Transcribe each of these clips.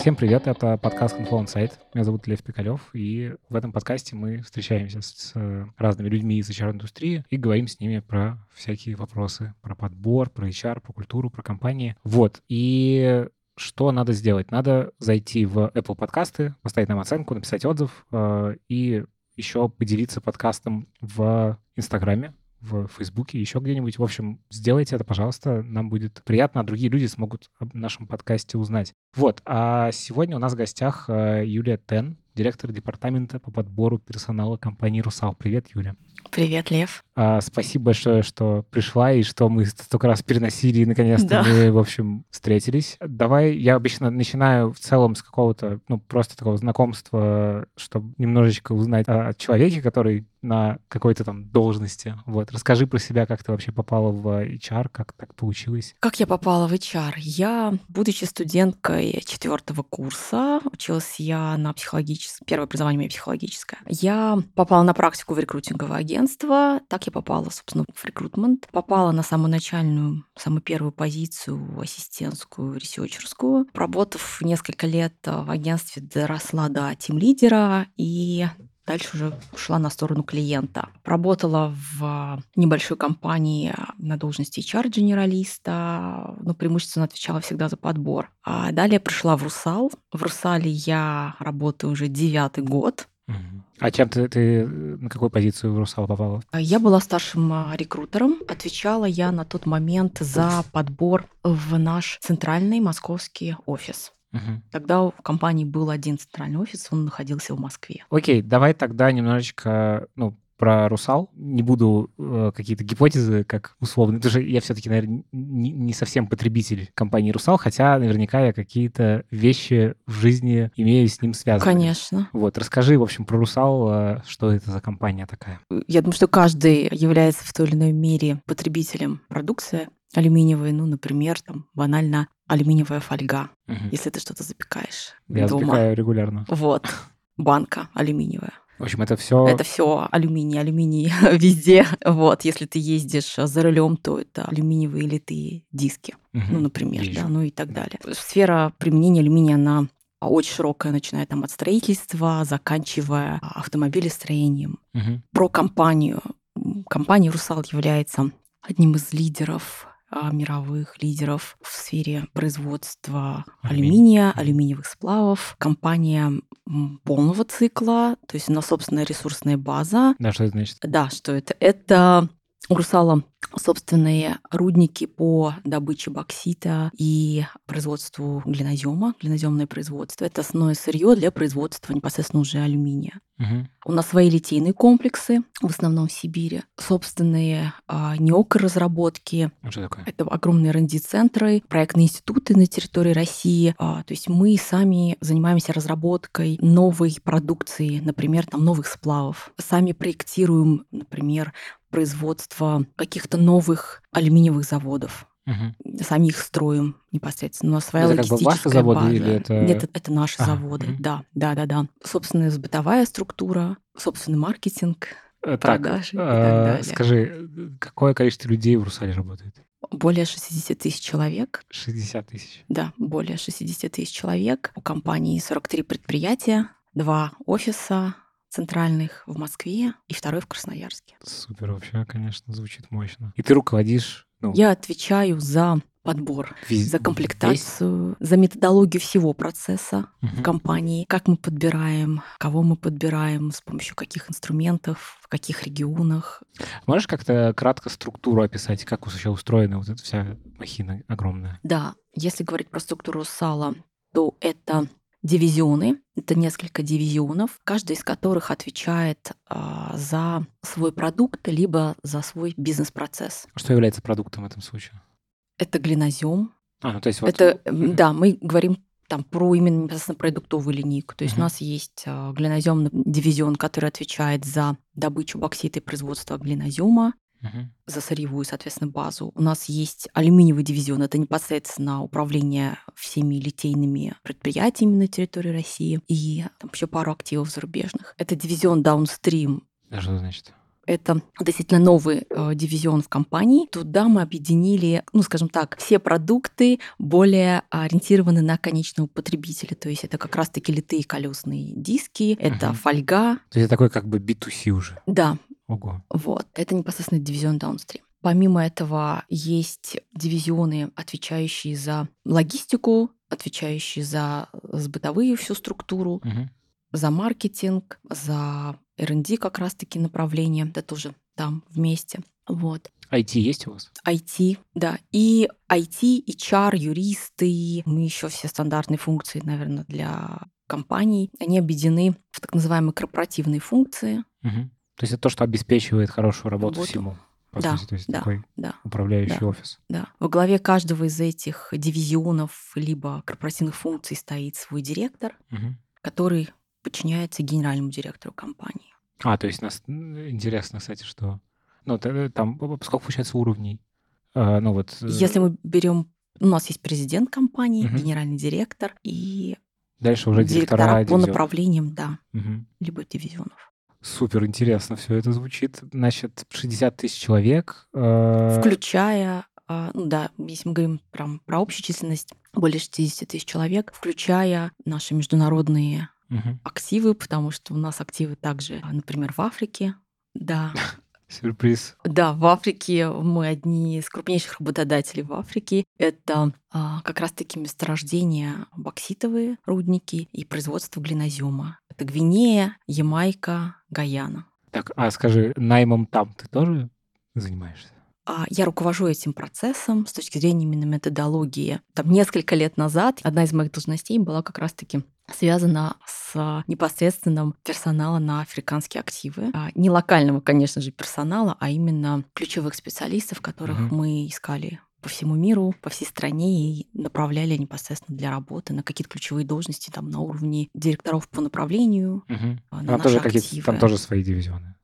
Всем привет, это подкаст Confluent Site. Меня зовут Лев Пикалев, и в этом подкасте мы встречаемся с разными людьми из HR-индустрии и говорим с ними про всякие вопросы, про подбор, про HR, про культуру, про компании. Вот, и что надо сделать? Надо зайти в Apple подкасты, поставить нам оценку, написать отзыв э, и еще поделиться подкастом в Инстаграме, в Фейсбуке, еще где-нибудь. В общем, сделайте это, пожалуйста. Нам будет приятно, а другие люди смогут об нашем подкасте узнать. Вот. А сегодня у нас в гостях э, Юлия Тен, директор департамента по подбору персонала компании «Русал». Привет, Юля. Привет, Лев. А, спасибо большое, что пришла и что мы столько раз переносили, и наконец-то да. мы, в общем, встретились. Давай, я обычно начинаю в целом с какого-то, ну, просто такого знакомства, чтобы немножечко узнать о человеке, который на какой-то там должности. Вот, расскажи про себя, как ты вообще попала в HR, как так получилось. Как я попала в HR? Я, будучи студенткой четвертого курса, училась я на психологическом, первое образование мое психологическое. Я попала на практику в рекрутинговое агентство, так я попала, собственно, в рекрутмент. Попала на самую начальную, самую первую позицию, ассистентскую, ресерчерскую. Работав несколько лет в агентстве, доросла до тим-лидера и дальше уже ушла на сторону клиента. Работала в небольшой компании на должности HR-генералиста, но преимущественно отвечала всегда за подбор. А далее пришла в «Русал». В «Русале» я работаю уже девятый год. А чем ты, ты на какую позицию в «Русал» попала? Я была старшим а, рекрутером. Отвечала я на тот момент за подбор в наш центральный московский офис. Угу. Тогда в компании был один центральный офис, он находился в Москве. Окей, давай тогда немножечко, ну, про русал. Не буду э, какие-то гипотезы, как условно. Потому что я все-таки, наверное, не, не совсем потребитель компании русал, хотя наверняка я какие-то вещи в жизни имею с ним связаны. Конечно. Вот, расскажи, в общем, про русал, э, что это за компания такая. Я думаю, что каждый является в той или иной мере потребителем продукции алюминиевой, ну, например, там банально алюминиевая фольга, угу. если ты что-то запекаешь. Я дома. запекаю регулярно. Вот. Банка алюминиевая. В общем, это все. Это все алюминий, алюминий везде. Вот, если ты ездишь за рулем, то это алюминиевые литые диски, угу. ну, например, Вижу. да, ну и так далее. Сфера применения алюминия она очень широкая, начиная там от строительства, заканчивая автомобилестроением. Угу. Про компанию. Компания «Русал» является одним из лидеров мировых лидеров в сфере производства алюминия, алюминиевых сплавов. Компания полного цикла, то есть у нас собственная ресурсная база. Да, что это значит? Да, что это? Это у «Русала» собственные рудники по добыче боксита и производству глинозема, глиноземное производство. Это основное сырье для производства непосредственно уже алюминия. Угу. У нас свои литейные комплексы, в основном в Сибири, собственные а, неокоразработки. Что такое? Это огромные R&D-центры, проектные институты на территории России. А, то есть мы сами занимаемся разработкой новой продукции, например, там новых сплавов. Сами проектируем, например, производство каких-то новых алюминиевых заводов. Угу. Сами их строим непосредственно. Но своя это как бы ваши заводы база. или это... Нет, это, это наши а, заводы, угу. да, да, да, да. Собственная бытовая структура, собственный маркетинг, э, так, продажи и так далее. Скажи, какое количество людей в Русале работает? Более 60 тысяч человек. 60 тысяч? Да, более 60 тысяч человек. У компании 43 предприятия, два офиса, центральных в Москве и второй в Красноярске. Супер, вообще, конечно, звучит мощно. И ты руководишь? Ну... Я отвечаю за подбор, Вез... за комплектацию, Весь? за методологию всего процесса угу. в компании, как мы подбираем, кого мы подбираем, с помощью каких инструментов, в каких регионах. Можешь как-то кратко структуру описать, как вообще устроена вот эта вся махина огромная? Да, если говорить про структуру сала, то это дивизионы. Это несколько дивизионов, каждый из которых отвечает а, за свой продукт либо за свой бизнес-процесс. Что является продуктом в этом случае? Это глинозем. А, ну то есть вот... Это, да, мы говорим там про именно непосредственно продуктовую линейку. То есть uh-huh. у нас есть э, глиноземный дивизион, который отвечает за добычу боксита и производство глинозема угу. за сырьевую, соответственно, базу. У нас есть алюминиевый дивизион, это непосредственно управление всеми литейными предприятиями на территории России и там еще пару активов зарубежных. Это дивизион Downstream. А что значит? это действительно новый э, дивизион в компании. Туда мы объединили, ну, скажем так, все продукты более ориентированы на конечного потребителя. То есть это как раз-таки литые колесные диски, это uh-huh. фольга. То есть это такой как бы B2C уже. Да. Ого. Вот. Это непосредственно дивизион Downstream. Помимо этого есть дивизионы, отвечающие за логистику, отвечающие за бытовые всю структуру, угу. за маркетинг, за R&D как раз-таки направление, это тоже там вместе. Вот. IT есть у вас? IT, да. И IT, HR, юристы, мы еще все стандартные функции, наверное, для компаний, они объединены в так называемые корпоративные функции. Угу. То есть это то, что обеспечивает хорошую работу, работу. всему по да, сути, то есть да, такой да, управляющий да, офис. Да. Во главе каждого из этих дивизионов либо корпоративных функций стоит свой директор, угу. который подчиняется генеральному директору компании. А, то есть нас интересно, кстати, что ну там сколько получается уровней? А, ну вот. Э, Если мы берем, у нас есть президент компании, угу. генеральный директор и дальше уже директора, директора по направлениям, да, угу. либо дивизионов. Супер интересно все это звучит. Значит, 60 тысяч человек. Э... Включая, э, ну да, если мы говорим про, про общую численность, более 60 тысяч человек, включая наши международные угу. активы, потому что у нас активы также, например, в Африке, да. Сюрприз. Да, в Африке мы одни из крупнейших работодателей в Африке. Это а, как раз-таки месторождения бокситовые рудники и производство глинозема. Это Гвинея, Ямайка, Гаяна. Так, а скажи, наймом там ты тоже занимаешься? А, я руковожу этим процессом с точки зрения именно методологии. Там несколько лет назад одна из моих должностей была как раз-таки связана с непосредственным персоналом на африканские активы. А, не локального, конечно же, персонала, а именно ключевых специалистов, которых угу. мы искали по всему миру, по всей стране и направляли непосредственно для работы на какие-то ключевые должности там на уровне директоров по направлению. Угу. На там, тоже активы. там тоже свои дивизионы.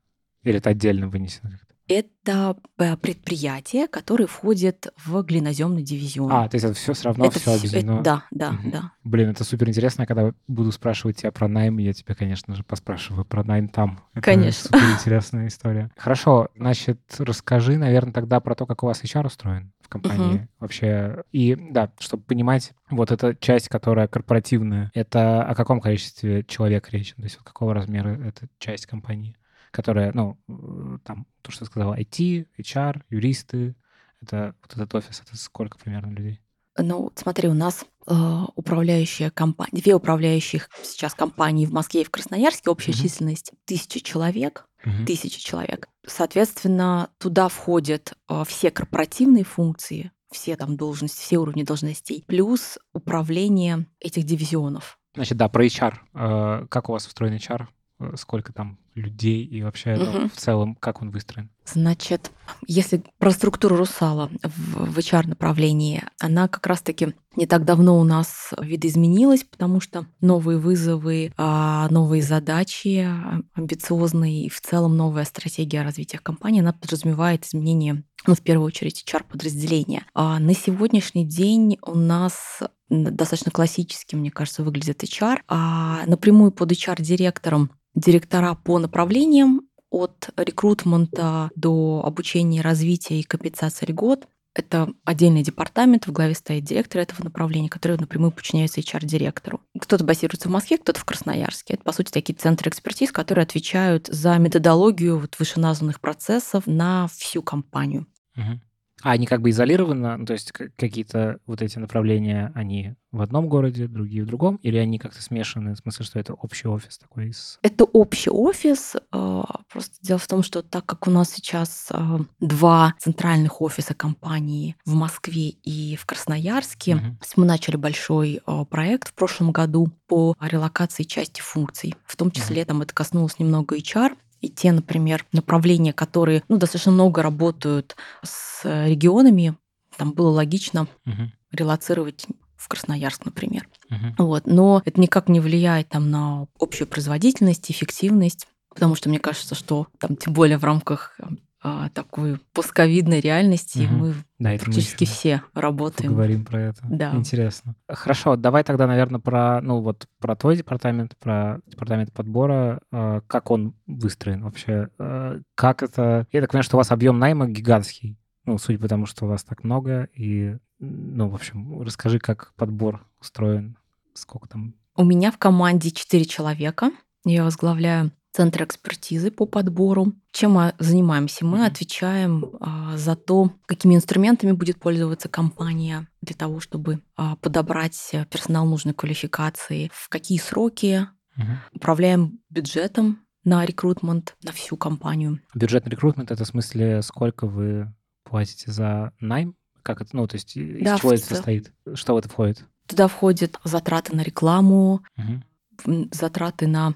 Или это отдельно вынесено как-то? Это э, предприятие, которое входит в глиноземный дивизион. А, то есть это все все равно это все объединено. Это, да, да, угу. да. Блин, это супер интересно. Когда буду спрашивать тебя про найм, я тебя, конечно же, поспрашиваю про найм там. Это конечно. Супер интересная история. Хорошо, значит, расскажи, наверное, тогда про то, как у вас HR устроен в компании угу. вообще. И да, чтобы понимать, вот эта часть, которая корпоративная, это о каком количестве человек речь? То есть вот какого размера эта часть компании? Которая, ну, э, там, то, что я сказал, IT, HR, юристы, это вот этот офис, это сколько примерно людей? Ну, смотри, у нас э, управляющая компания, две управляющих сейчас компании в Москве и в Красноярске, общая uh-huh. численность тысячи человек, uh-huh. тысячи человек. Соответственно, туда входят э, все корпоративные функции, все там должности, все уровни должностей, плюс управление этих дивизионов. Значит, да, про HR. Э, как у вас устроен HR? Э, сколько там людей и вообще угу. ну, в целом, как он выстроен? Значит, если про структуру Русала в, HR-направлении, она как раз-таки не так давно у нас видоизменилась, потому что новые вызовы, а, новые задачи, а, амбициозные и в целом новая стратегия развития компании, она подразумевает изменение, ну, в первую очередь, HR-подразделения. А на сегодняшний день у нас достаточно классически, мне кажется, выглядит HR, а напрямую под HR-директором директора по направлениям от рекрутмента до обучения, развития и компенсации льгот. Это отдельный департамент, в главе стоит директор этого направления, который напрямую подчиняется HR-директору. Кто-то базируется в Москве, кто-то в Красноярске. Это, по сути, такие центры экспертиз, которые отвечают за методологию вот вышеназванных процессов на всю компанию. Угу. А они как бы изолированы, ну, то есть какие-то вот эти направления, они в одном городе, другие в другом, или они как-то смешаны, в смысле, что это общий офис такой? Из... Это общий офис, а, просто дело в том, что так как у нас сейчас а, два центральных офиса компании в Москве и в Красноярске, угу. мы начали большой а, проект в прошлом году по релокации части функций, в том числе угу. там это коснулось немного HR, и те, например, направления, которые ну, достаточно много работают с регионами, там было логично угу. релацировать в Красноярск, например. Угу. Вот. Но это никак не влияет там, на общую производительность, эффективность, потому что мне кажется, что там, тем более в рамках а, такой пусковидной реальности, и Мгм. мы Да, мы практически ещё все работаем. Поговорим про это. Да. Интересно. Хорошо, давай тогда, наверное, про, ну вот, про твой департамент, про департамент подбора, э, как он выстроен вообще, э, как это... Я так понимаю, что у вас объем найма гигантский, ну, судя по тому, что у вас так много, и, ну, в общем, расскажи, как подбор устроен, сколько там... У меня в команде 4 человека. Я возглавляю Центр экспертизы по подбору. Чем мы занимаемся? Мы отвечаем а, за то, какими инструментами будет пользоваться компания для того, чтобы а, подобрать персонал нужной квалификации, в какие сроки, Мгм. управляем бюджетом на рекрутмент на всю компанию. Бюджетный рекрутмент — это в смысле, сколько вы платите за найм? Как это, ну, то есть из Да, чего это состоит? Что в это входит? Туда входят затраты на рекламу, м, затраты на,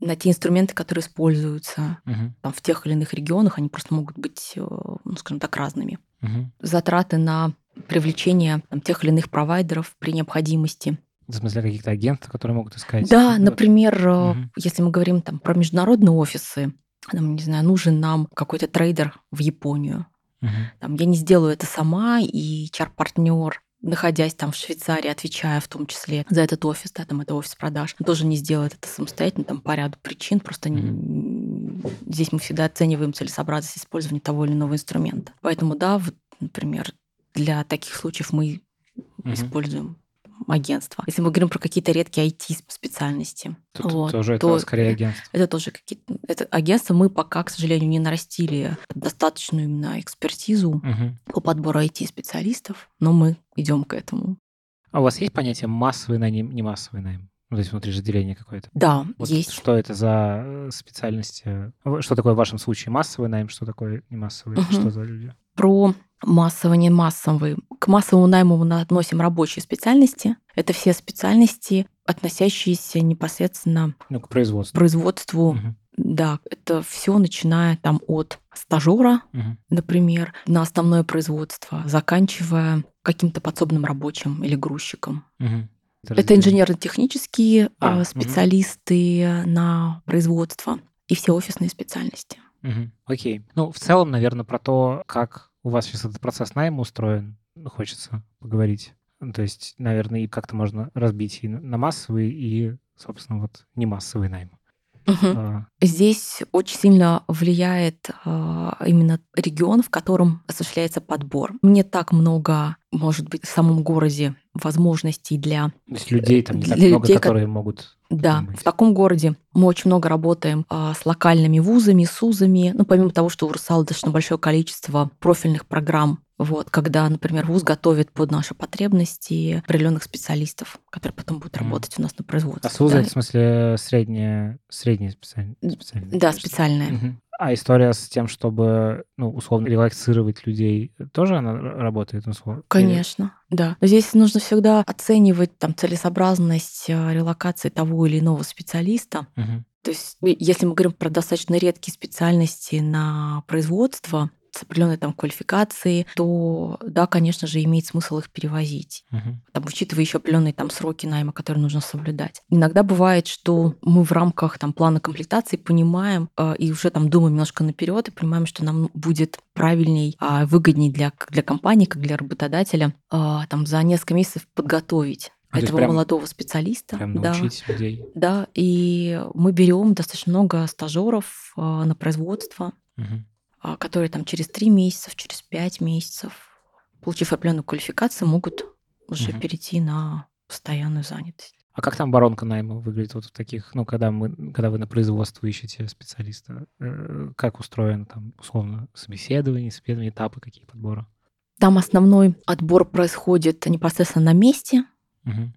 на те инструменты, которые используются Мгм. там, в тех или иных регионах. Они просто могут быть, э, ну, скажем так, разными. Мгм. затраты на привлечение там, тех или иных провайдеров при необходимости. В смысле, каких-то агентов, которые могут искать? Да, например, Мгм. если мы говорим там про международные офисы, там, не знаю, нужен нам какой-то трейдер в Японию. Мгм. Там, я не сделаю это сама, и чар-партнер находясь там в Швейцарии, отвечая в том числе за этот офис, да, там это офис продаж, тоже не сделает это самостоятельно, там по ряду причин, просто н- здесь мы всегда оцениваем целесообразность использования того или иного инструмента. Поэтому, да, вот, например, для таких случаев мы Мгм. используем агентство. Если мы говорим про какие-то редкие IT-специальности, Тут вот, тоже то это скорее агентство. это тоже какие-то... Это агентство мы пока, к сожалению, не нарастили достаточную именно экспертизу Мгм. по подбору IT-специалистов, но мы идем к этому. А у вас есть понятие массовый найм, не массовый найм? Ну, то есть внутри же деление какое-то. Да, Вот есть. Что это за э, специальности? Что такое в вашем случае массовый найм, что такое не массовый? Мгм. Что за люди? Про массовый, не массовый. К массовому найму мы относим рабочие специальности. Это все специальности, относящиеся непосредственно Ну, к производству. производству. Мгм. Да, это все начиная там от стажера, Мгм. например, на основное производство, заканчивая каким-то подсобным рабочим или грузчиком. Мгм. Это инженерно-технические А, мгм. специалисты на производство и все офисные специальности. Мгм. Окей. Ну, в целом, наверное, про то, как у вас сейчас этот процесс найма устроен, хочется поговорить. Ну, То есть, наверное, и как-то можно разбить и на на массовый, и, собственно, вот не массовый найм. А, Здесь очень сильно влияет а, именно регион, в котором осуществляется подбор. Не так много, может быть, в самом городе возможностей для... То есть людей там не так много, людей, ко- которые могут... Да, быть. в таком городе мы очень много работаем а, с локальными вузами, с узами. Ну, помимо того, что у РУСАЛ достаточно большое количество профильных программ, вот, когда, например, вуз готовит под наши потребности определенных специалистов, которые потом будут работать у нас на производстве. А СУЗы, да. это в смысле средняя, средняя специальность? Да, специальная. Мгм. А история с тем, чтобы, ну, условно, релаксировать людей, тоже она работает? условно? Или- Конечно, да. Но здесь нужно всегда оценивать там целесообразность э, релокации того или иного специалиста. Мгм. То есть, если мы говорим про достаточно редкие специальности на производство с определенной там квалификацией, то да, конечно же, имеет смысл их перевозить, Мгм. там, учитывая еще определенные там сроки найма, которые нужно соблюдать. Иногда бывает, что мы в рамках там плана комплектации понимаем э, и уже там думаем немножко наперед и понимаем, что нам будет правильней, а, выгодней для, для компании, как для работодателя, а, там за несколько месяцев подготовить А, этого прям- молодого специалиста. Прям да. людей. Да, и мы берем достаточно много стажеров а, на производство, Мгм. А, которые там через три месяца, через пять месяцев, получив определенную квалификацию, могут уже Мгм. перейти на постоянную занятость. А как там воронка найма выглядит вот в таких, ну, когда, мы, когда вы на производство ищете специалиста? Э, Как устроено там, условно, собеседование, собеседование, этапы, какие подбора? Там основной отбор происходит непосредственно на месте. Мгм.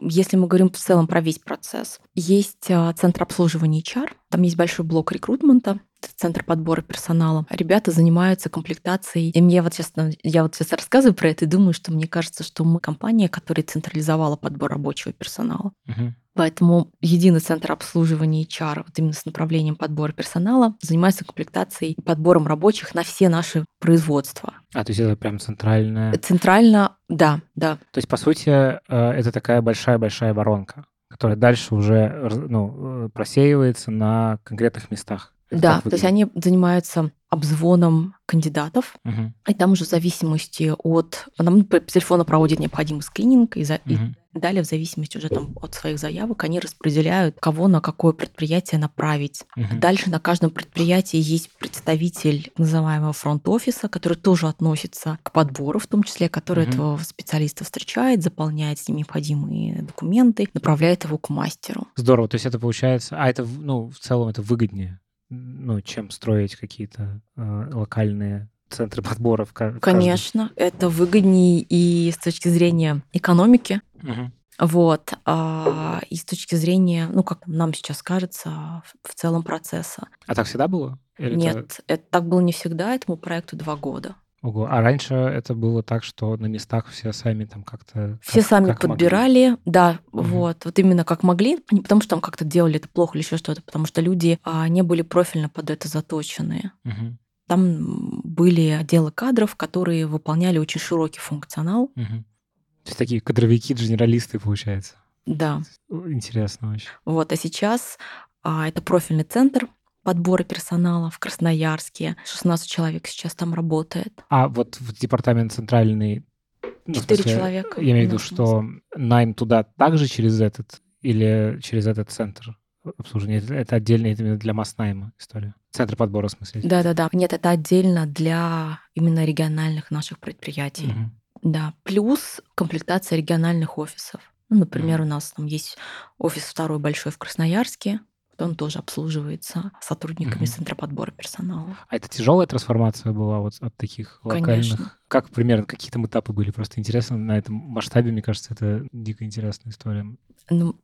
Если мы говорим в целом про весь процесс, есть а, центр обслуживания HR, там есть большой блок рекрутмента, центр подбора персонала. Ребята занимаются комплектацией. И мне вот сейчас, я вот сейчас рассказываю про это и думаю, что мне кажется, что мы компания, которая централизовала подбор рабочего персонала. Мгм. Поэтому единый центр обслуживания HR, вот именно с направлением подбора персонала, занимается комплектацией и подбором рабочих на все наши производства. А, то есть это прям центральная... Центрально, да, да, То есть, по сути, э, это такая большая-большая воронка, которая дальше уже ну, э, просеивается на конкретных местах. Да, Как то есть они занимаются обзвоном кандидатов, Мгм. и там уже в зависимости от... Нам по телефону проводят необходимый скрининг, и, за- и Мгм. Далее в зависимости уже там от своих заявок они распределяют, кого на какое предприятие направить. Мгм. Дальше на каждом предприятии есть представитель называемого фронт-офиса, который тоже относится к подбору, в том числе, который Мгм. этого специалиста встречает, заполняет с ним необходимые документы, направляет его к мастеру. Здорово, то есть это получается, а это, ну, в целом это выгоднее, ну, чем строить какие-то э, локальные центры подбора в ка- в каждом. Конечно, это выгоднее и с точки зрения экономики, Мгм. вот, а, и с точки зрения, ну, как нам сейчас кажется, в в целом процесса. А так всегда было? Или это- Нет, это так было не всегда, этому проекту два года. Ого. А раньше это было так, что на местах все сами там как-то... Все как- сами как могли? подбирали, да, Мгм. вот, вот именно как могли, не потому что там как-то делали это плохо или еще что-то, потому что люди а, не были профильно под это заточены. Мгм. Там были отделы кадров, которые выполняли очень широкий функционал, Мгм. То есть такие кадровики, генералисты, получается. да. Интересно очень. Вот, а сейчас а, это профильный центр подбора персонала в Красноярске. 16 человек сейчас там работает. А вот в департамент центральный... ну, Четыре смысле, человека Я имею в виду, что найм туда также через этот или через этот центр обслуживания? Это, отдельно именно для масс-найма история. Центр подбора, в смысле. Да-да-да. Нет, это отдельно для именно региональных наших предприятий. Мгм. Да. Плюс комплектация региональных офисов. Ну, например, Мгм. у нас там есть офис второй большой в Красноярске. Он тоже обслуживается сотрудниками Мгм. Центра подбора персонала. А это тяжелая трансформация была вот от таких локальных? Конечно. Как примерно, какие там этапы были? Просто интересно на этом масштабе, мне кажется, это дико интересная история. Ну,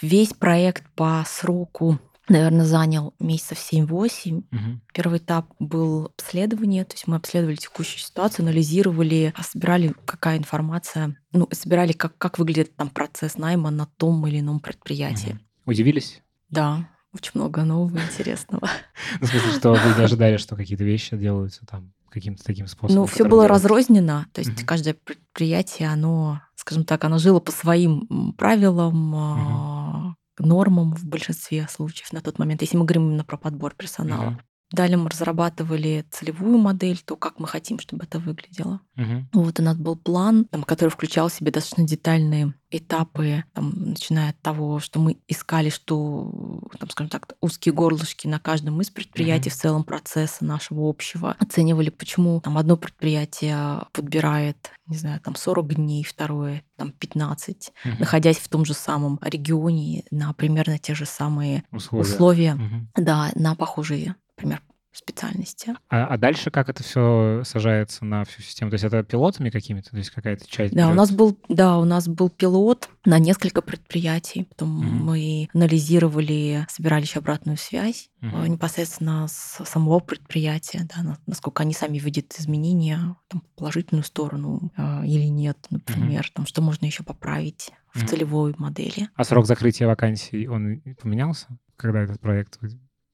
весь проект по сроку, наверное, занял месяцев 7-8. Мгм. Первый этап был обследование, то есть мы обследовали текущую ситуацию, анализировали, а собирали, какая информация, ну, собирали, как, как выглядит там процесс найма на том или ином предприятии. Мгм. Удивились? Да, очень много нового интересного. Ну, в смысле, что вы не ожидали, что какие-то вещи делаются там каким-то таким способом? Ну, все было делается? разрознено, то есть каждое предприятие, оно, скажем так, оно жило по своим правилам, а, нормам в большинстве случаев на тот момент, если мы говорим именно про подбор персонала. Далее мы разрабатывали целевую модель, то, как мы хотим, чтобы это выглядело. Мгм. Вот у нас был план, там, который включал в себя достаточно детальные этапы, там, начиная от того, что мы искали, что, там, скажем так, узкие горлышки на каждом из предприятий Мгм. в целом процесса нашего общего. Оценивали, почему там одно предприятие подбирает, не знаю, там 40 дней, второе там 15, Мгм. находясь в том же самом регионе на примерно те же самые Условия. условия, Мгм. да, на похожие, например, специальности. А, а дальше как это все сажается на всю систему? То есть это пилотами какими-то? То есть какая-то часть Да, у нас был, да, у нас был пилот на несколько предприятий. Потом Мгм. мы анализировали, собирали еще обратную связь Мгм. непосредственно с самого предприятия, да, на- насколько они сами видят изменения там, в положительную сторону э, или нет, например, там, что можно еще поправить в Мгм. целевой модели. А срок закрытия вакансий, он поменялся, когда этот проект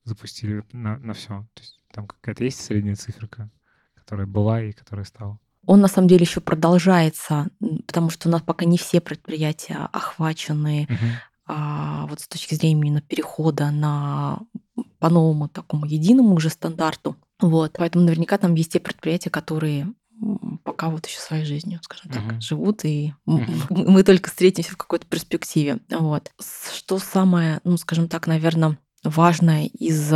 запустили на, на все? То есть там какая-то есть средняя циферка, которая была и которая стала? Он на самом деле еще продолжается, потому что у нас пока не все предприятия охвачены Мгм. а, вот с точки зрения именно перехода на по новому такому единому уже стандарту. Вот. Поэтому наверняка там есть те предприятия, которые пока вот еще своей жизнью, скажем так, Мгм. живут, и Мгм. мы только встретимся в какой-то перспективе. Вот. Что самое, ну, скажем так, наверное, важное из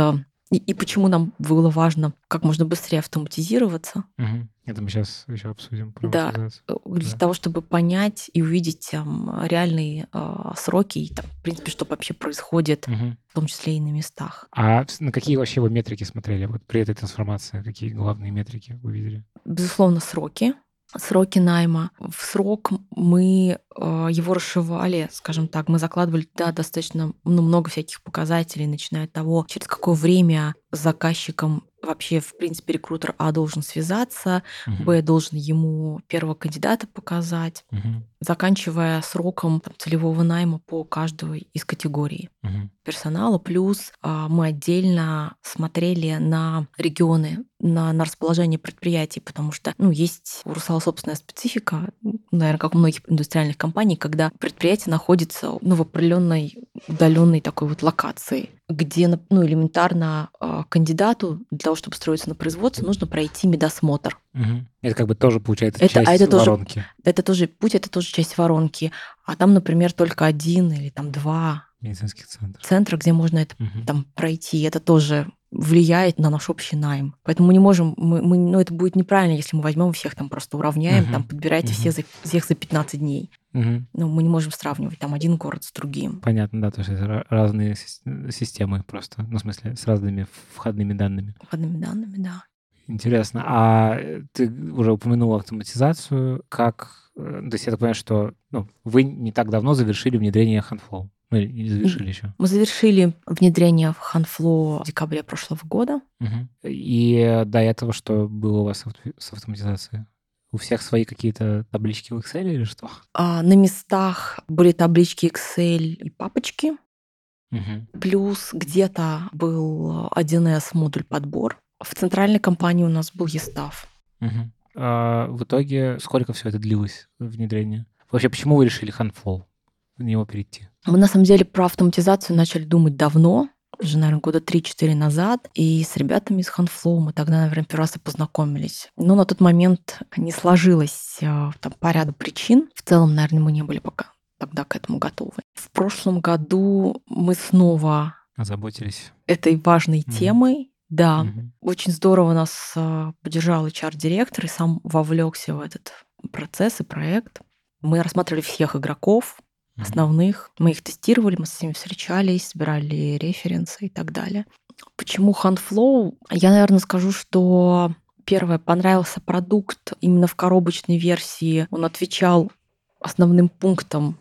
и, и почему нам было важно как можно быстрее автоматизироваться, Мгм. Это мы сейчас еще обсудим. Да. э, для Да. того, чтобы понять и увидеть там, реальные э, сроки, и, там, в принципе, что вообще происходит, Мгм. в том числе и на местах. А на какие вообще вы метрики смотрели вот при этой трансформации? Какие главные метрики вы видели? Безусловно, сроки. Сроки найма. В срок мы э, его расшивали, скажем так, мы закладывали туда достаточно ну, много всяких показателей, начиная от того, через какое время с заказчиком вообще, в принципе, рекрутер А должен связаться, Мгм. Б должен ему первого кандидата показать, Мгм. заканчивая сроком там, целевого найма по каждой из категорий Мгм. персонала. Плюс а, мы отдельно смотрели на регионы, на, на расположение предприятий, потому что ну, есть у Русала собственная специфика, наверное, как у многих индустриальных компаний, когда предприятие находится ну, в определенной удаленной такой вот локации, где ну, элементарно а, кандидату для того, чтобы строиться на производство, нужно пройти медосмотр. Угу. Это как бы тоже получается это, часть а это воронки. Тоже, это тоже путь, это тоже часть воронки. А там, например, только один или там два медицинских центров. центра, где можно это угу. там пройти. Это тоже влияет на наш общий найм. Поэтому мы не можем, мы, мы, ну это будет неправильно, если мы возьмем всех там просто уравняем, uh там подбирайте uh все за, всех за 15 дней. uh Ну мы не можем сравнивать там один город с другим. Понятно, да, то есть это разные системы просто, ну в смысле с разными входными данными. Входными данными, да. Интересно. А ты уже упомянула автоматизацию. Как... Э, то есть я так понимаю, что ну, вы не так давно завершили внедрение HandFlow. Или завершили еще? Мы завершили внедрение в HandFlow в декабре прошлого года. Угу. И до этого что было у вас с автоматизацией? У всех свои какие-то таблички в Excel или что? А, на местах были таблички Excel и папочки. Угу. Плюс где-то был 1С модуль подбор. В центральной компании у нас был Естав. Угу. А в итоге сколько все это длилось, внедрение? Вообще, почему вы решили HandFlow? В него перейти? Мы на самом деле про автоматизацию начали думать давно, уже, наверное, года 3-4 назад, и с ребятами из Ханфлоу мы тогда, наверное, первый раз и познакомились. Но на тот момент не сложилось э, там, по ряду причин. В целом, наверное, мы не были пока тогда к этому готовы. В прошлом году мы снова озаботились этой важной mm-hmm. темой. Да, mm-hmm. очень здорово нас э, поддержал HR-директор и сам вовлекся в этот процесс и проект. Мы рассматривали всех игроков, основных. Мы их тестировали, мы с ними встречались, собирали референсы и так далее. Почему HandFlow? Я, наверное, скажу, что первое, понравился продукт именно в коробочной версии. Он отвечал основным пунктам,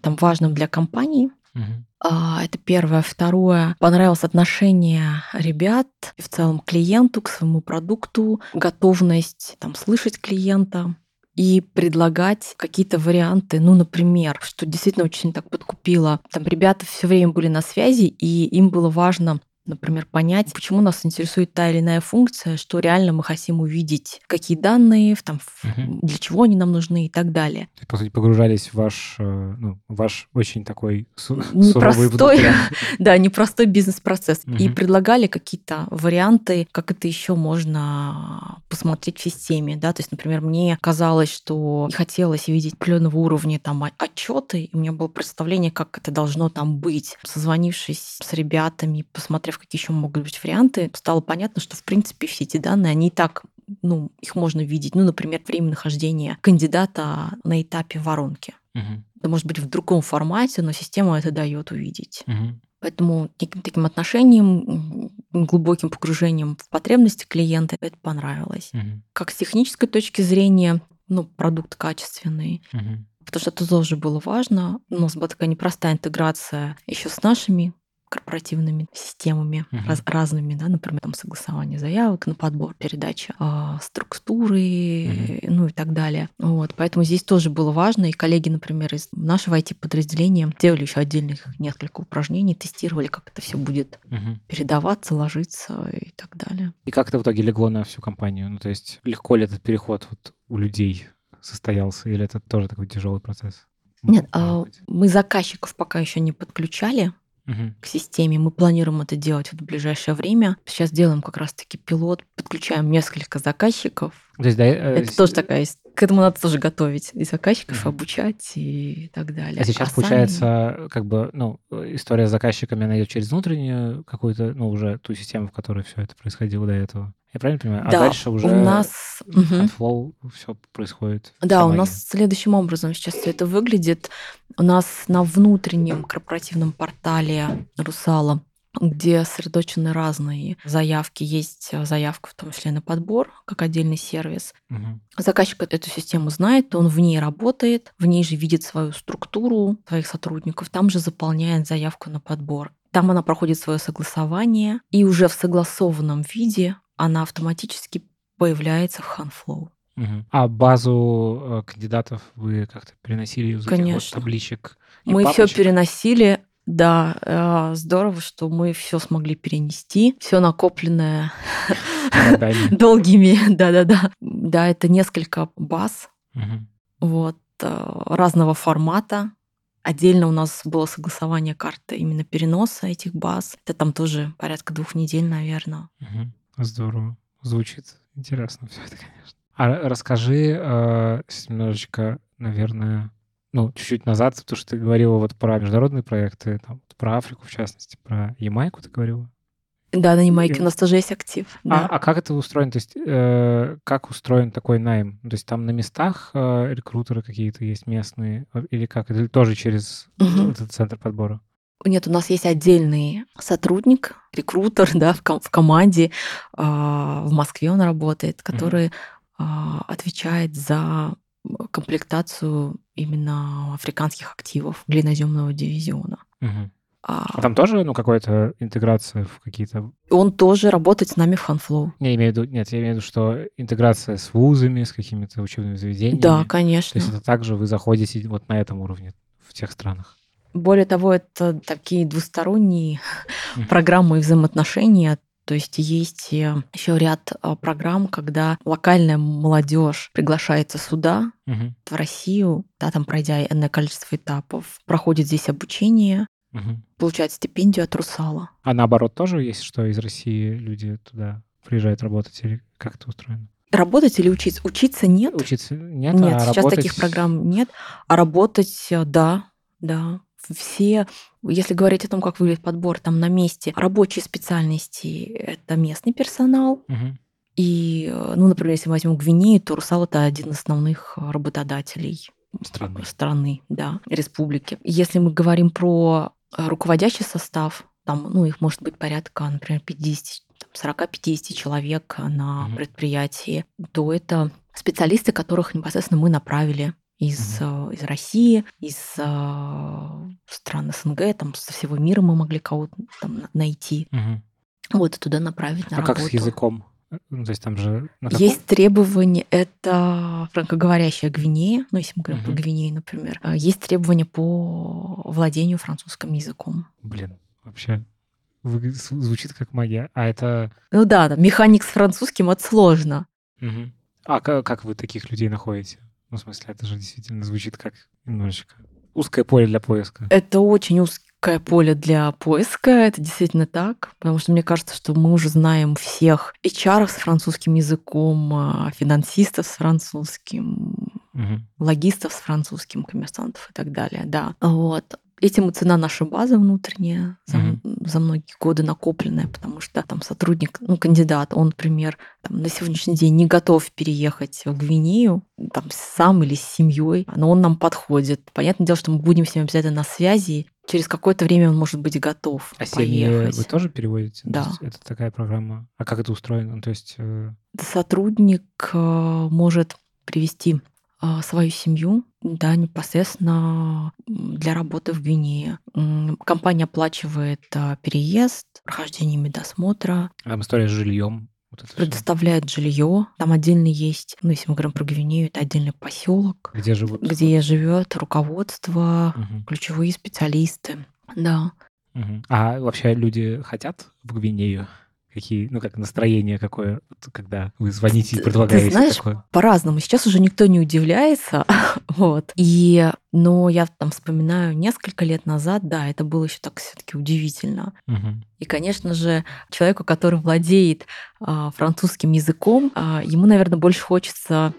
там, важным для компании. Uh-huh. Это первое. Второе, понравилось отношение ребят и в целом клиенту, к своему продукту, готовность там, слышать клиента, и предлагать какие-то варианты. Ну, например, что действительно очень так подкупило. Там ребята все время были на связи, и им было важно например, понять, почему нас интересует та или иная функция, что реально мы хотим увидеть, какие данные, там, угу. для чего они нам нужны и так далее. То по сути, погружались в ваш, э, ну, ваш очень такой су- непростой, да, непростой бизнес-процесс. Угу. И предлагали какие-то варианты, как это еще можно посмотреть в системе, да, то есть, например, мне казалось, что хотелось видеть определенного уровня там отчеты, и у меня было представление, как это должно там быть. Созвонившись с ребятами, посмотрев какие еще могут быть варианты, стало понятно, что, в принципе, все эти данные, они и так ну, их можно видеть. Ну, например, время нахождения кандидата на этапе воронки. Угу. Это может быть в другом формате, но система это дает увидеть. Угу. Поэтому неким таким отношением, глубоким погружением в потребности клиента это понравилось. Угу. Как с технической точки зрения, ну, продукт качественный. Угу. Потому что это тоже было важно. У нас была такая непростая интеграция еще с нашими корпоративными системами uh-huh. раз, разными, да, например, там согласование заявок на подбор, передача э, структуры, uh-huh. ну и так далее. Вот, поэтому здесь тоже было важно, и коллеги, например, из нашего IT-подразделения делали еще отдельных несколько упражнений, тестировали, как это все будет uh-huh. передаваться, ложиться и так далее. И как это в итоге легло на всю компанию? Ну, то есть легко ли этот переход вот у людей состоялся, или это тоже такой тяжелый процесс? Нет, а мы заказчиков пока еще не подключали, угу. к системе. Мы планируем это делать в ближайшее время. Сейчас делаем как раз-таки пилот, подключаем несколько заказчиков. То есть, да, э, это э, тоже такая к этому надо тоже готовить и заказчиков, угу. обучать и так далее. А сейчас, а получается, сами... как бы, ну, история с заказчиками, она идет через внутреннюю какую-то, ну, уже ту систему, в которой все это происходило до этого. Я правильно понимаю? А да, дальше уже у нас Flow все происходит. Да, у нас следующим образом сейчас все это выглядит. У нас на внутреннем корпоративном портале Русала где сосредоточены разные заявки. Есть заявка в том числе на подбор, как отдельный сервис. Угу. Заказчик эту систему знает, он в ней работает, в ней же видит свою структуру своих сотрудников, там же заполняет заявку на подбор. Там она проходит свое согласование, и уже в согласованном виде она автоматически появляется в HandFlow. Угу. А базу э, кандидатов вы как-то переносили из Конечно. этих вот табличек? Мы все переносили. Да, э, здорово, что мы все смогли перенести, все накопленное долгими, да-да-да. Да, это несколько баз, вот, э, разного формата, Отдельно у нас было согласование карты именно переноса этих баз. Это там тоже порядка двух недель, наверное. Угу. Здорово. Звучит интересно все это, конечно. А расскажи э, немножечко, наверное, ну, чуть-чуть назад, потому что ты говорила вот про международные проекты, там, про Африку, в частности, про Ямайку ты говорила. Да, на Ямайке у нас тоже есть актив. А, Да. а как это устроено? То есть э, как устроен такой найм? То есть там на местах э, рекрутеры какие-то есть местные? Или как? Или тоже через Мгм. этот центр подбора? Нет, у нас есть отдельный сотрудник, рекрутер, да, в, ком- в команде. а, в Москве он работает, который а, отвечает за комплектацию именно африканских активов глиноземного дивизиона. Мгм. А, А там тоже, ну, какая-то интеграция в какие-то... Он тоже работает с нами в Ханфлоу. Я имею в виду... Нет, я имею в виду, что интеграция с вузами, с какими-то учебными заведениями. Да, То конечно. есть это также вы заходите вот на этом уровне в тех странах. Более того, это такие двусторонние Мгм. программы и взаимоотношения. То есть есть еще ряд а, программ, когда локальная молодежь приглашается сюда, Мгм. в Россию, да, там пройдя энное количество этапов, проходит здесь обучение, Мгм. получает стипендию от Русала. А наоборот тоже есть, что из России люди туда приезжают работать? Или как это устроено? Работать или учиться? Учиться нет. Учиться нет, Нет, а сейчас работать... таких программ нет. А работать, э, да, да. Все, если говорить о том, как выглядит подбор там на месте, рабочие специальности — это местный персонал. Мгм. И, э, ну, например, если мы возьмем Гвинею, то Русал — это один из основных работодателей Страны. страны, да, республики. Если мы говорим про э, руководящий состав, там, ну, их может быть порядка, например, 50, там, 40-50 человек на Мгм. предприятии, то это специалисты, которых непосредственно мы направили из, э, из России, из э, стран СНГ, там, со всего мира мы могли кого-то там на- найти. Мгм. Вот, и туда направить на А как работу. с языком? Ну, то есть там же... Есть требования, это франкоговорящая Гвинея, ну, если мы говорим про Мгм. Гвинею, например. А, Есть требования по владению французским языком. Блин, вообще звучит как магия. А это... Ну да, да, механик с французским это сложно. Мгм. А ка- как вы таких людей находите? Ну, в смысле, это же действительно звучит как немножечко узкое поле для поиска. Это очень узкое поле для поиска, это действительно так, потому что мне кажется, что мы уже знаем всех HR с французским языком, а, финансистов с французским, Мгм. логистов с французским, коммерсантов и так далее, да. Вот. Этим и цена нашей базы внутренняя за, Мгм. за многие годы накопленная, потому что там сотрудник, ну, кандидат, он, например, там, на сегодняшний день не готов переехать в Гвинею, там, сам или с семьей, но он нам подходит. Понятное дело, что мы будем с ним обязательно на связи, через какое-то время он может быть готов А поехать. вы тоже переводите? То Да. есть Это такая программа. А как это устроено? То есть... э, сотрудник э, может привести свою семью, да, непосредственно для работы в Гвинее. Компания оплачивает э, переезд, прохождение медосмотра, Там история с жильем. Вот предоставляет жилье. Там отдельно есть, ну, если мы говорим про Гвинею, это отдельный поселок, Где живут? где живет руководство, Мгм. ключевые специалисты. Да. Мгм. А вообще люди хотят в Гвинею? Какие, ну, как настроение какое, когда вы звоните и предлагаете ты знаешь, такое? по-разному. Сейчас уже никто не удивляется, вот. И, но я там вспоминаю несколько лет назад, да, это было еще так все-таки удивительно. Мгм. И, конечно же, человеку, который владеет а, французским языком, а, ему, наверное, больше хочется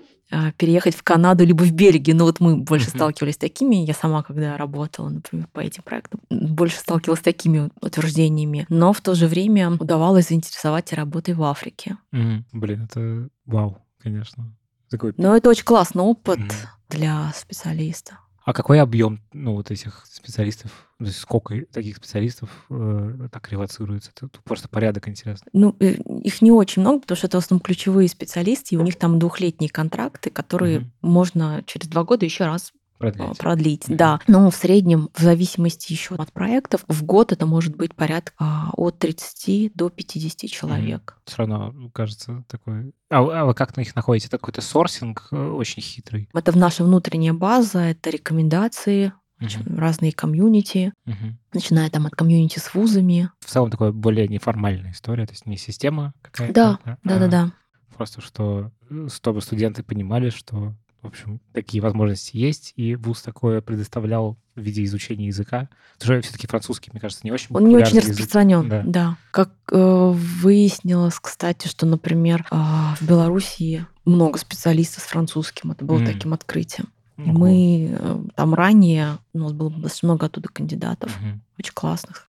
переехать в Канаду либо в Бельгию. Ну вот мы больше Мгм. сталкивались с такими. Я сама, когда работала, например, по этим проектам, больше сталкивалась с такими утверждениями. Но в то же время удавалось заинтересовать и работой в Африке. Мгм. Блин, это вау, конечно. Такой... Но это очень классный опыт Мгм. для специалиста. А какой объем, ну, вот этих специалистов? То есть сколько таких специалистов э, так релацируется? Тут просто порядок интересно. Ну, э, их не очень много, потому что это в основном ключевые специалисты, и у них там двухлетние контракты, которые Мгм. можно через два года еще раз Продлить. продлить. Мгм. Да. Но в среднем, в зависимости еще от проектов, в год это может быть порядка а, от 30 до 50 человек. Все равно, ну, кажется, такой... А, вы- а вы как на них находите? Это какой-то сорсинг э, очень хитрый. Это наша внутренняя база, это рекомендации, Мгм. разные комьюнити, Мгм. начиная там от комьюнити с вузами. В целом такое более неформальная история, то есть не система какая-то. Да, а Да-да-да. Просто что, э, чтобы студенты понимали, что в общем, такие возможности есть, и ВУЗ такое предоставлял в виде изучения языка. Потому все-таки французский, мне кажется, не очень Он не очень язык. распространен, да. да. Как э, выяснилось, кстати, что, например, э, в Белоруссии много специалистов с французским. Это было mm. таким открытием. Mm-hmm. Мы э, там ранее, у нас было достаточно много оттуда кандидатов, mm-hmm. очень классных.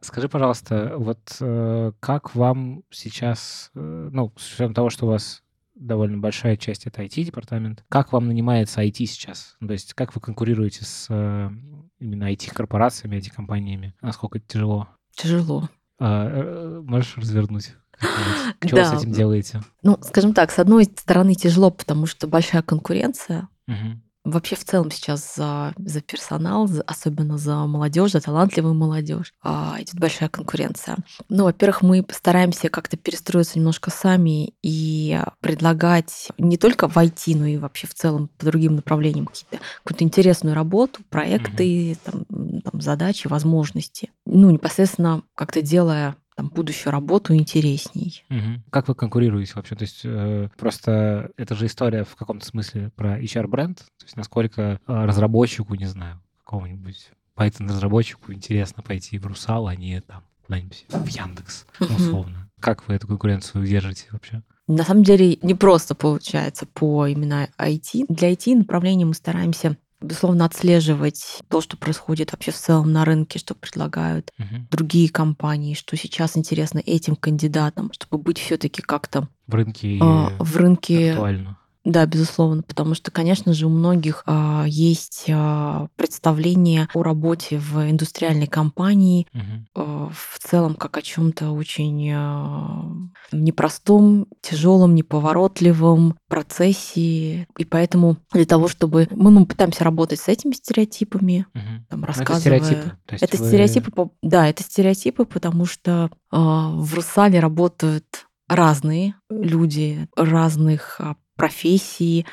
Скажи, пожалуйста, вот э, как вам сейчас, э, ну, с учетом того, что у вас довольно большая часть это IT-департамент, как вам нанимается IT сейчас? Ну, то есть как вы конкурируете с э, именно IT-корпорациями, IT-компаниями? Насколько это тяжело? Тяжело. А, э, можешь развернуть? Что да. вы с этим делаете? Ну, скажем так, с одной стороны тяжело, потому что большая конкуренция. Угу. Вообще в целом сейчас за, за персонал, за, особенно за молодежь, за талантливую молодежь, а, идет большая конкуренция. Ну, во-первых, мы постараемся как-то перестроиться немножко сами и предлагать не только в IT, но и вообще в целом по другим направлениям какие-то, какую-то интересную работу, проекты, mm-hmm. там, там, задачи, возможности. Ну, непосредственно как-то делая там, будущую работу интересней. Угу. Как вы конкурируете вообще? То есть э, просто это же история в каком-то смысле про HR-бренд, то есть насколько э, разработчику, не знаю, какого-нибудь Python-разработчику интересно пойти в Русал, а не там куда-нибудь в Яндекс, условно. Угу. Как вы эту конкуренцию держите вообще? На самом деле не просто получается по именно IT. Для IT направления мы стараемся безусловно, отслеживать то, что происходит вообще в целом на рынке, что предлагают угу. другие компании, что сейчас интересно этим кандидатам, чтобы быть все-таки как-то в рынке, э, в рынке актуально. Да, безусловно, потому что, конечно же, у многих а, есть а, представление о работе в индустриальной компании угу. а, в целом как о чем-то очень а, непростом, тяжелом, неповоротливом процессе, и поэтому для того, чтобы мы, мы пытаемся работать с этими стереотипами, угу. там, рассказывая. Это стереотипы. То есть это вы... стереотипы, да, это стереотипы, потому что а, в Русале работают разные люди разных а, профессии,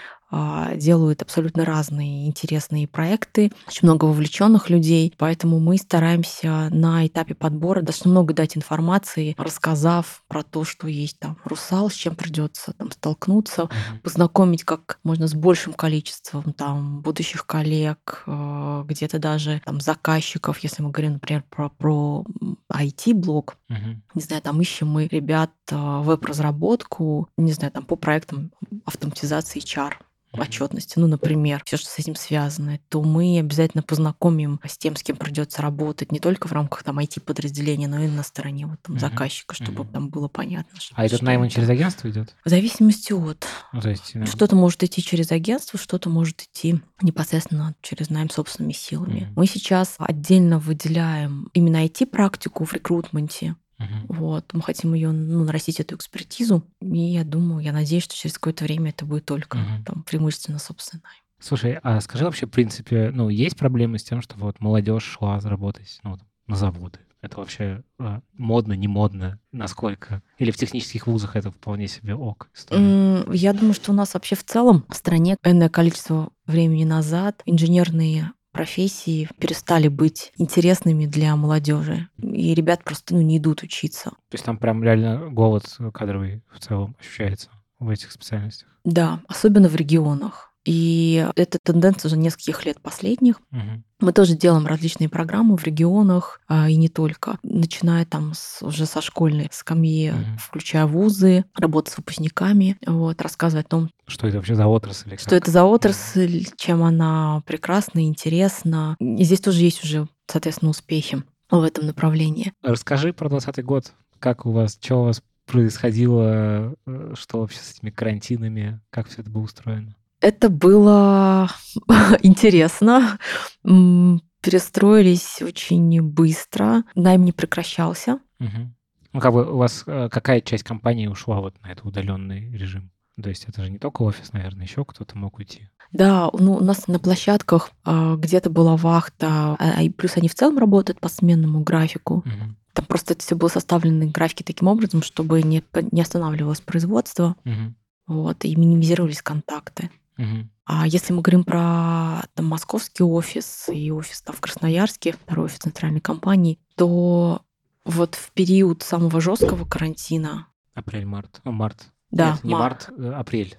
делают абсолютно разные интересные проекты, очень много вовлеченных людей, поэтому мы стараемся на этапе подбора достаточно много дать информации, рассказав про то, что есть там русал, с чем придется там столкнуться, mm-hmm. познакомить как можно с большим количеством там будущих коллег, а, где-то даже там заказчиков, если мы говорим, например, про, про IT-блок, mm-hmm. не знаю, там ищем мы ребят а, веб-разработку, не знаю, там по проектам автоматизации HR отчетности, ну, например, все, что с этим связано, то мы обязательно познакомим с тем, с кем придется работать, не только в рамках там IT-подразделения, но и на стороне вот, там, заказчика, чтобы uh там было понятно. Что, а этот найм через агентство идет? В зависимости от. Ну, то есть. Что-то может идти через агентство, что-то может идти непосредственно через найм собственными силами. uh Мы сейчас отдельно выделяем именно IT-практику в рекрутменте, Угу. Вот, мы хотим ее, ну, нарастить эту экспертизу, и я думаю, я надеюсь, что через какое-то время это будет только угу. там преимущественно собственное. Слушай, а скажи вообще, в принципе, ну, есть проблемы с тем, что вот молодежь шла заработать ну, на заводы? Это вообще а, модно, не модно? Насколько? Или в технических вузах это вполне себе ок? История? Я думаю, что у нас вообще в целом в стране энное количество времени назад инженерные профессии перестали быть интересными для молодежи. И ребят просто ну, не идут учиться. То есть там прям реально голод кадровый в целом ощущается в этих специальностях? Да, особенно в регионах. И эта тенденция уже нескольких лет последних. Угу. Мы тоже делаем различные программы в регионах, а, и не только, начиная там с, уже со школьной скамьи, угу. включая вузы, работа с выпускниками, вот, рассказывать о том, что это вообще за отрасль. Что это за отрасль, чем она прекрасна, интересна. И здесь тоже есть уже, соответственно, успехи в этом направлении. Расскажи про 2020 год. Как у вас, что у вас происходило, э, что вообще с этими карантинами, как все это было устроено? Это было интересно. Перестроились очень быстро. Найм не прекращался. Угу. Ну, как бы у вас э, какая часть компании ушла вот на этот удаленный режим? То есть это же не только офис, наверное, еще кто-то мог уйти. Да, ну, у нас на площадках а, где-то была вахта, а, и плюс они в целом работают по сменному графику. Угу. Там просто это все было составлено графики таким образом, чтобы не, не останавливалось производство, угу. вот, и минимизировались контакты. Угу. А если мы говорим про там, московский офис и офис там, в Красноярске, второй офис центральной компании, то вот в период самого жесткого карантина Апрель-март. Ну, март. Да, Нет, не мар- март, э, апрель.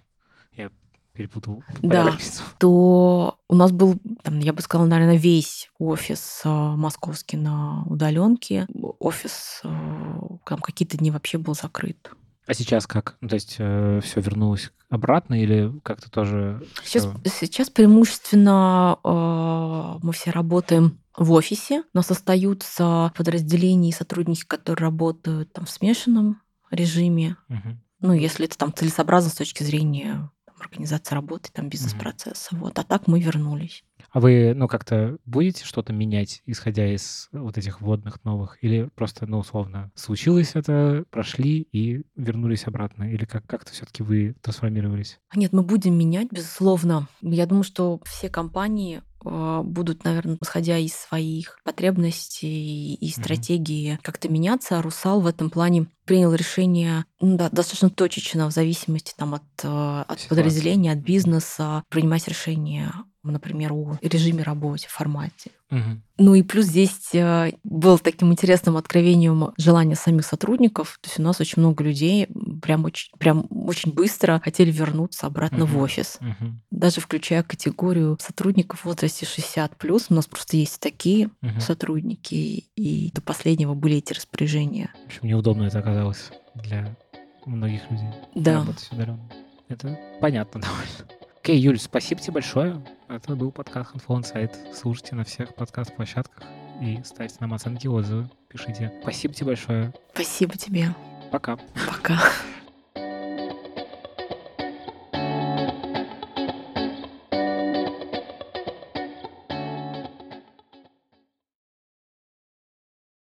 Я перепутал. Да. то у нас был, там, я бы сказала, наверное, весь офис э, московский на удаленке. Офис э, там какие-то дни вообще был закрыт. А сейчас как? Ну, то есть все вернулось обратно или как-то тоже... Сейчас, всё- сейчас преимущественно э, мы все работаем в офисе. У нас остаются подразделения и сотрудники, которые работают там в смешанном режиме. Мгм. Ну, если это там целесообразно с точки зрения там, организации работы, там бизнес-процесса. Вот. А так мы вернулись. А вы, ну, как-то будете что-то менять, исходя из вот этих вводных новых? Или просто, ну, условно, случилось это, прошли и вернулись обратно? Или как- как-то все таки вы трансформировались? Нет, мы будем менять, безусловно. Я думаю, что все компании будут, наверное, исходя из своих потребностей и стратегии как-то меняться. А Русал в этом плане принял решение ну, да, достаточно точечно в зависимости там, от, э, от подразделения, от бизнеса, принимать решения, например, о режиме работы, формате. Мгм. Ну и плюс здесь э, был таким интересным откровением желание самих сотрудников. То есть у нас очень много людей прям очень, прям очень быстро хотели вернуться обратно в Мгм. офис. Мгм. Даже включая категорию сотрудников в возрасте 60 У нас просто есть такие Мгм. сотрудники, и до последнего были эти распоряжения. В общем, неудобно это оказалось для многих людей. Да. Работать удаленно. Это понятно довольно. Окей, Юль, спасибо тебе большое. Это был подкаст Handful Insight. Слушайте на всех подкаст-площадках и ставьте нам оценки, отзывы, пишите. Спасибо тебе большое. Спасибо тебе. Пока. Пока.